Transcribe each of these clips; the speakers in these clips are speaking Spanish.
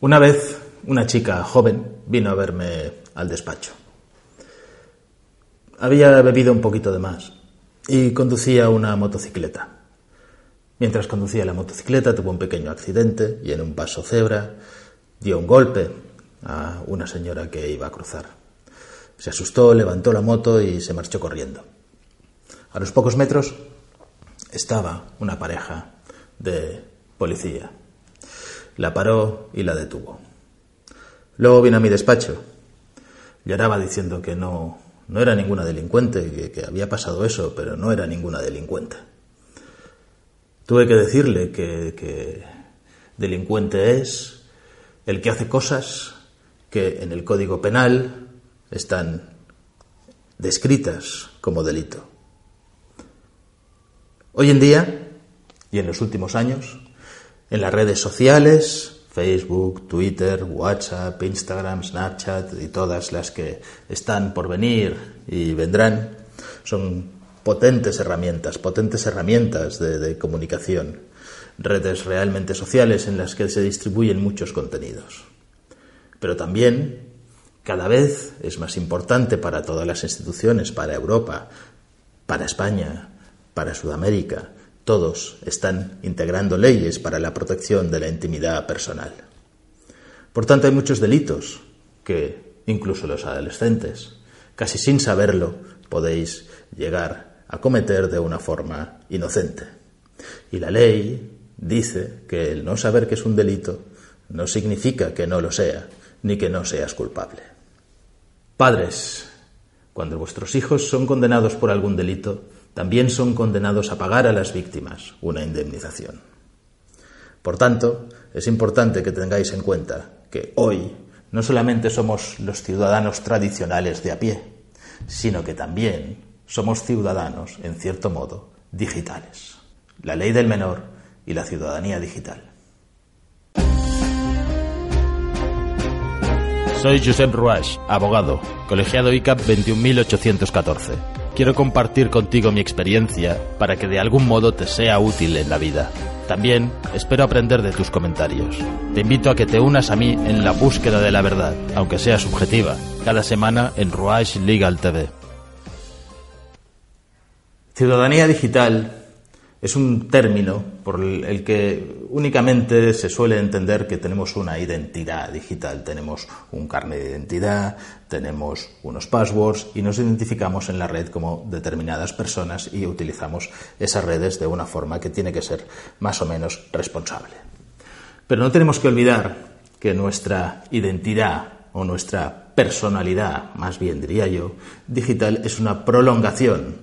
Una vez, una chica joven vino a verme al despacho. Había bebido un poquito de más y conducía una motocicleta. Mientras conducía la motocicleta tuvo un pequeño accidente y en un paso cebra dio un golpe a una señora que iba a cruzar. Se asustó, levantó la moto y se marchó corriendo. A los pocos metros estaba una pareja de policía la paró y la detuvo. Luego vino a mi despacho. Lloraba diciendo que no, no era ninguna delincuente, que, que había pasado eso, pero no era ninguna delincuente. Tuve que decirle que, que delincuente es el que hace cosas que en el Código Penal están descritas como delito. Hoy en día, y en los últimos años, en las redes sociales, Facebook, Twitter, WhatsApp, Instagram, Snapchat y todas las que están por venir y vendrán, son potentes herramientas, potentes herramientas de, de comunicación, redes realmente sociales en las que se distribuyen muchos contenidos. Pero también cada vez es más importante para todas las instituciones, para Europa, para España, para Sudamérica, todos están integrando leyes para la protección de la intimidad personal. Por tanto, hay muchos delitos que, incluso los adolescentes, casi sin saberlo, podéis llegar a cometer de una forma inocente. Y la ley dice que el no saber que es un delito no significa que no lo sea, ni que no seas culpable. Padres, cuando vuestros hijos son condenados por algún delito, también son condenados a pagar a las víctimas una indemnización. Por tanto, es importante que tengáis en cuenta que hoy no solamente somos los ciudadanos tradicionales de a pie, sino que también somos ciudadanos, en cierto modo, digitales. La ley del menor y la ciudadanía digital. Soy Josep Ruach, abogado, colegiado ICAP 21814. Quiero compartir contigo mi experiencia para que de algún modo te sea útil en la vida. También espero aprender de tus comentarios. Te invito a que te unas a mí en la búsqueda de la verdad, aunque sea subjetiva, cada semana en Ruach Legal TV. Ciudadanía digital es un término por el que únicamente se suele entender que tenemos una identidad digital, tenemos un carnet de identidad, tenemos unos passwords y nos identificamos en la red como determinadas personas y utilizamos esas redes de una forma que tiene que ser más o menos responsable. Pero no tenemos que olvidar que nuestra identidad o nuestra personalidad, más bien diría yo, digital es una prolongación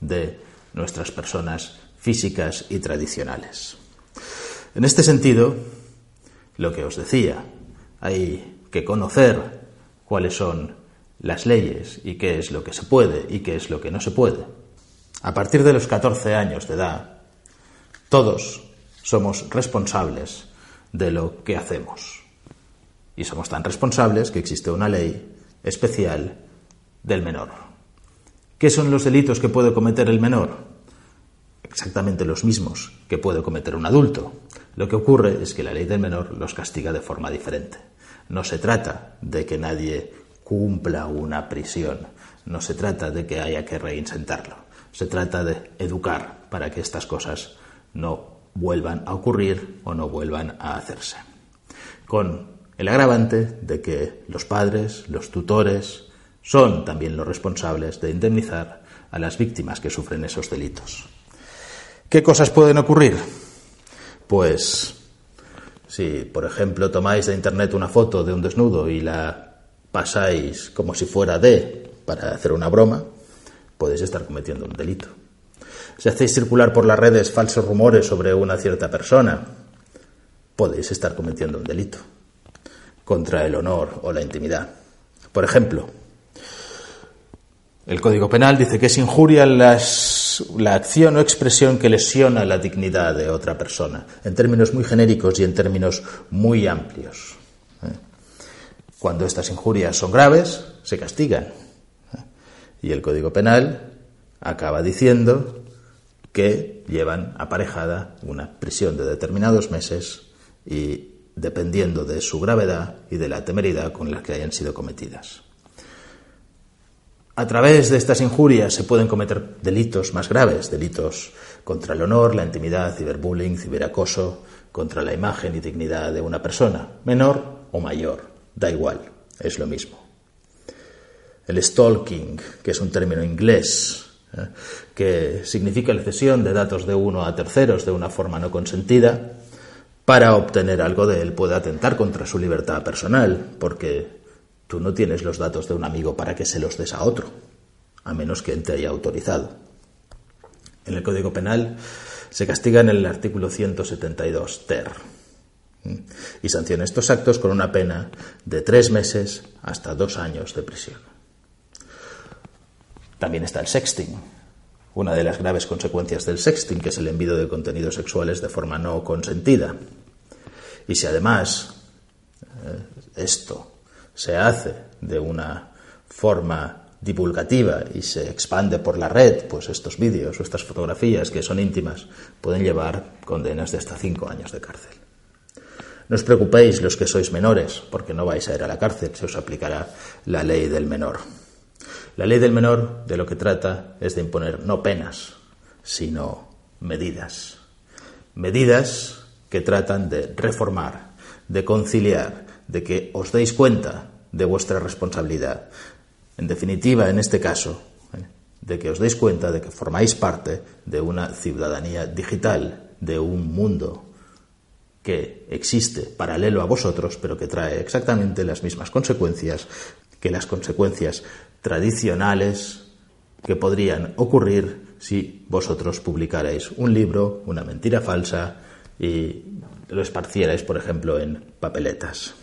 de nuestras personas físicas y tradicionales. En este sentido, lo que os decía, hay que conocer cuáles son las leyes y qué es lo que se puede y qué es lo que no se puede. A partir de los 14 años de edad, todos somos responsables de lo que hacemos. Y somos tan responsables que existe una ley especial del menor. ¿Qué son los delitos que puede cometer el menor? Exactamente los mismos que puede cometer un adulto. Lo que ocurre es que la ley del menor los castiga de forma diferente. No se trata de que nadie cumpla una prisión, no se trata de que haya que reinsentarlo, se trata de educar para que estas cosas no vuelvan a ocurrir o no vuelvan a hacerse. Con el agravante de que los padres, los tutores, son también los responsables de indemnizar a las víctimas que sufren esos delitos. ¿Qué cosas pueden ocurrir? Pues si, por ejemplo, tomáis de Internet una foto de un desnudo y la pasáis como si fuera de para hacer una broma, podéis estar cometiendo un delito. Si hacéis circular por las redes falsos rumores sobre una cierta persona, podéis estar cometiendo un delito contra el honor o la intimidad. Por ejemplo, el Código Penal dice que es injuria la acción o expresión que lesiona la dignidad de otra persona, en términos muy genéricos y en términos muy amplios. ¿eh? Cuando estas injurias son graves, se castigan. ¿eh? Y el Código Penal acaba diciendo que llevan aparejada una prisión de determinados meses y dependiendo de su gravedad y de la temeridad con la que hayan sido cometidas. A través de estas injurias se pueden cometer delitos más graves, delitos contra el honor, la intimidad, ciberbullying, ciberacoso, contra la imagen y dignidad de una persona, menor o mayor, da igual, es lo mismo. El stalking, que es un término inglés, ¿eh? que significa la cesión de datos de uno a terceros de una forma no consentida, para obtener algo de él puede atentar contra su libertad personal, porque Tú no tienes los datos de un amigo para que se los des a otro, a menos que él te haya autorizado. En el Código Penal se castiga en el artículo 172 ter y sanciona estos actos con una pena de tres meses hasta dos años de prisión. También está el sexting, una de las graves consecuencias del sexting, que es el envío de contenidos sexuales de forma no consentida. Y si además eh, esto se hace de una forma divulgativa y se expande por la red, pues estos vídeos o estas fotografías que son íntimas pueden llevar condenas de hasta cinco años de cárcel. No os preocupéis los que sois menores, porque no vais a ir a la cárcel, se os aplicará la ley del menor. La ley del menor de lo que trata es de imponer no penas, sino medidas. Medidas que tratan de reformar, de conciliar, de que os deis cuenta de vuestra responsabilidad. En definitiva, en este caso, ¿eh? de que os deis cuenta de que formáis parte de una ciudadanía digital, de un mundo que existe paralelo a vosotros, pero que trae exactamente las mismas consecuencias que las consecuencias tradicionales que podrían ocurrir si vosotros publicarais un libro, una mentira falsa y lo esparcierais, por ejemplo, en papeletas.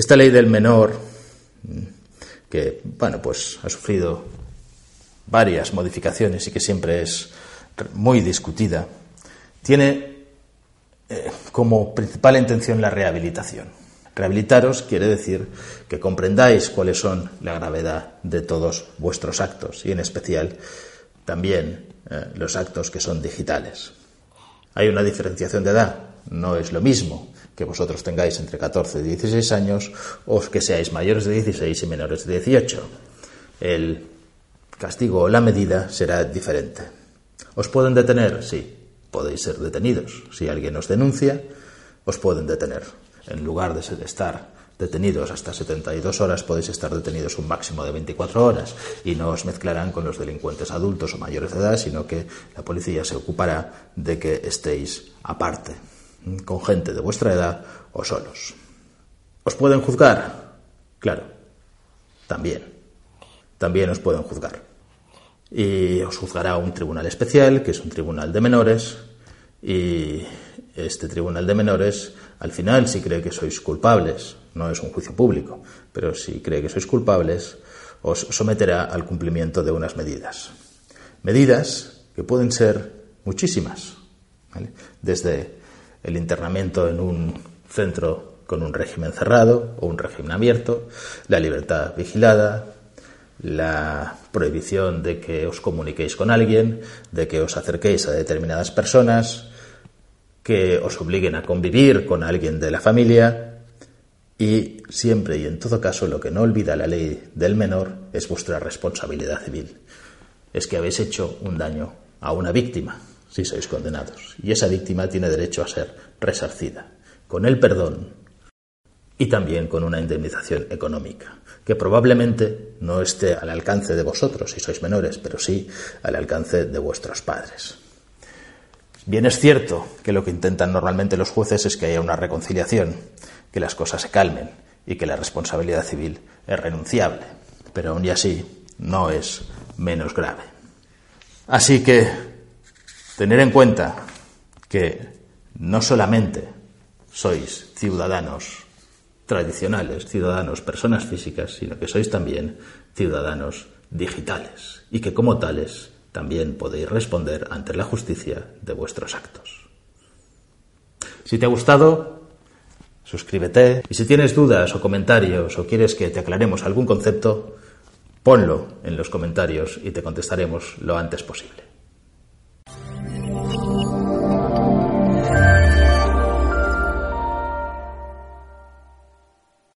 Esta ley del menor, que bueno, pues ha sufrido varias modificaciones y que siempre es muy discutida, tiene eh, como principal intención la rehabilitación. Rehabilitaros quiere decir que comprendáis cuáles son la gravedad de todos vuestros actos y en especial también eh, los actos que son digitales. Hay una diferenciación de edad, no es lo mismo que vosotros tengáis entre 14 y 16 años o que seáis mayores de 16 y menores de 18. El castigo o la medida será diferente. ¿Os pueden detener? Sí, podéis ser detenidos. Si alguien os denuncia, os pueden detener. En lugar de estar detenidos hasta 72 horas, podéis estar detenidos un máximo de 24 horas y no os mezclarán con los delincuentes adultos o mayores de edad, sino que la policía se ocupará de que estéis aparte con gente de vuestra edad o solos. ¿Os pueden juzgar? Claro, también. También os pueden juzgar. Y os juzgará un tribunal especial, que es un tribunal de menores, y este tribunal de menores, al final, si cree que sois culpables, no es un juicio público, pero si cree que sois culpables, os someterá al cumplimiento de unas medidas. Medidas que pueden ser muchísimas, desde el internamiento en un centro con un régimen cerrado o un régimen abierto, la libertad vigilada, la prohibición de que os comuniquéis con alguien, de que os acerquéis a determinadas personas, que os obliguen a convivir con alguien de la familia y siempre y en todo caso lo que no olvida la ley del menor es vuestra responsabilidad civil. Es que habéis hecho un daño a una víctima si sois condenados. Y esa víctima tiene derecho a ser resarcida, con el perdón y también con una indemnización económica, que probablemente no esté al alcance de vosotros si sois menores, pero sí al alcance de vuestros padres. Bien es cierto que lo que intentan normalmente los jueces es que haya una reconciliación, que las cosas se calmen y que la responsabilidad civil es renunciable, pero aún y así no es menos grave. Así que tener en cuenta que no solamente sois ciudadanos tradicionales, ciudadanos, personas físicas, sino que sois también ciudadanos digitales y que como tales también podéis responder ante la justicia de vuestros actos. Si te ha gustado, suscríbete y si tienes dudas o comentarios o quieres que te aclaremos algún concepto, ponlo en los comentarios y te contestaremos lo antes posible.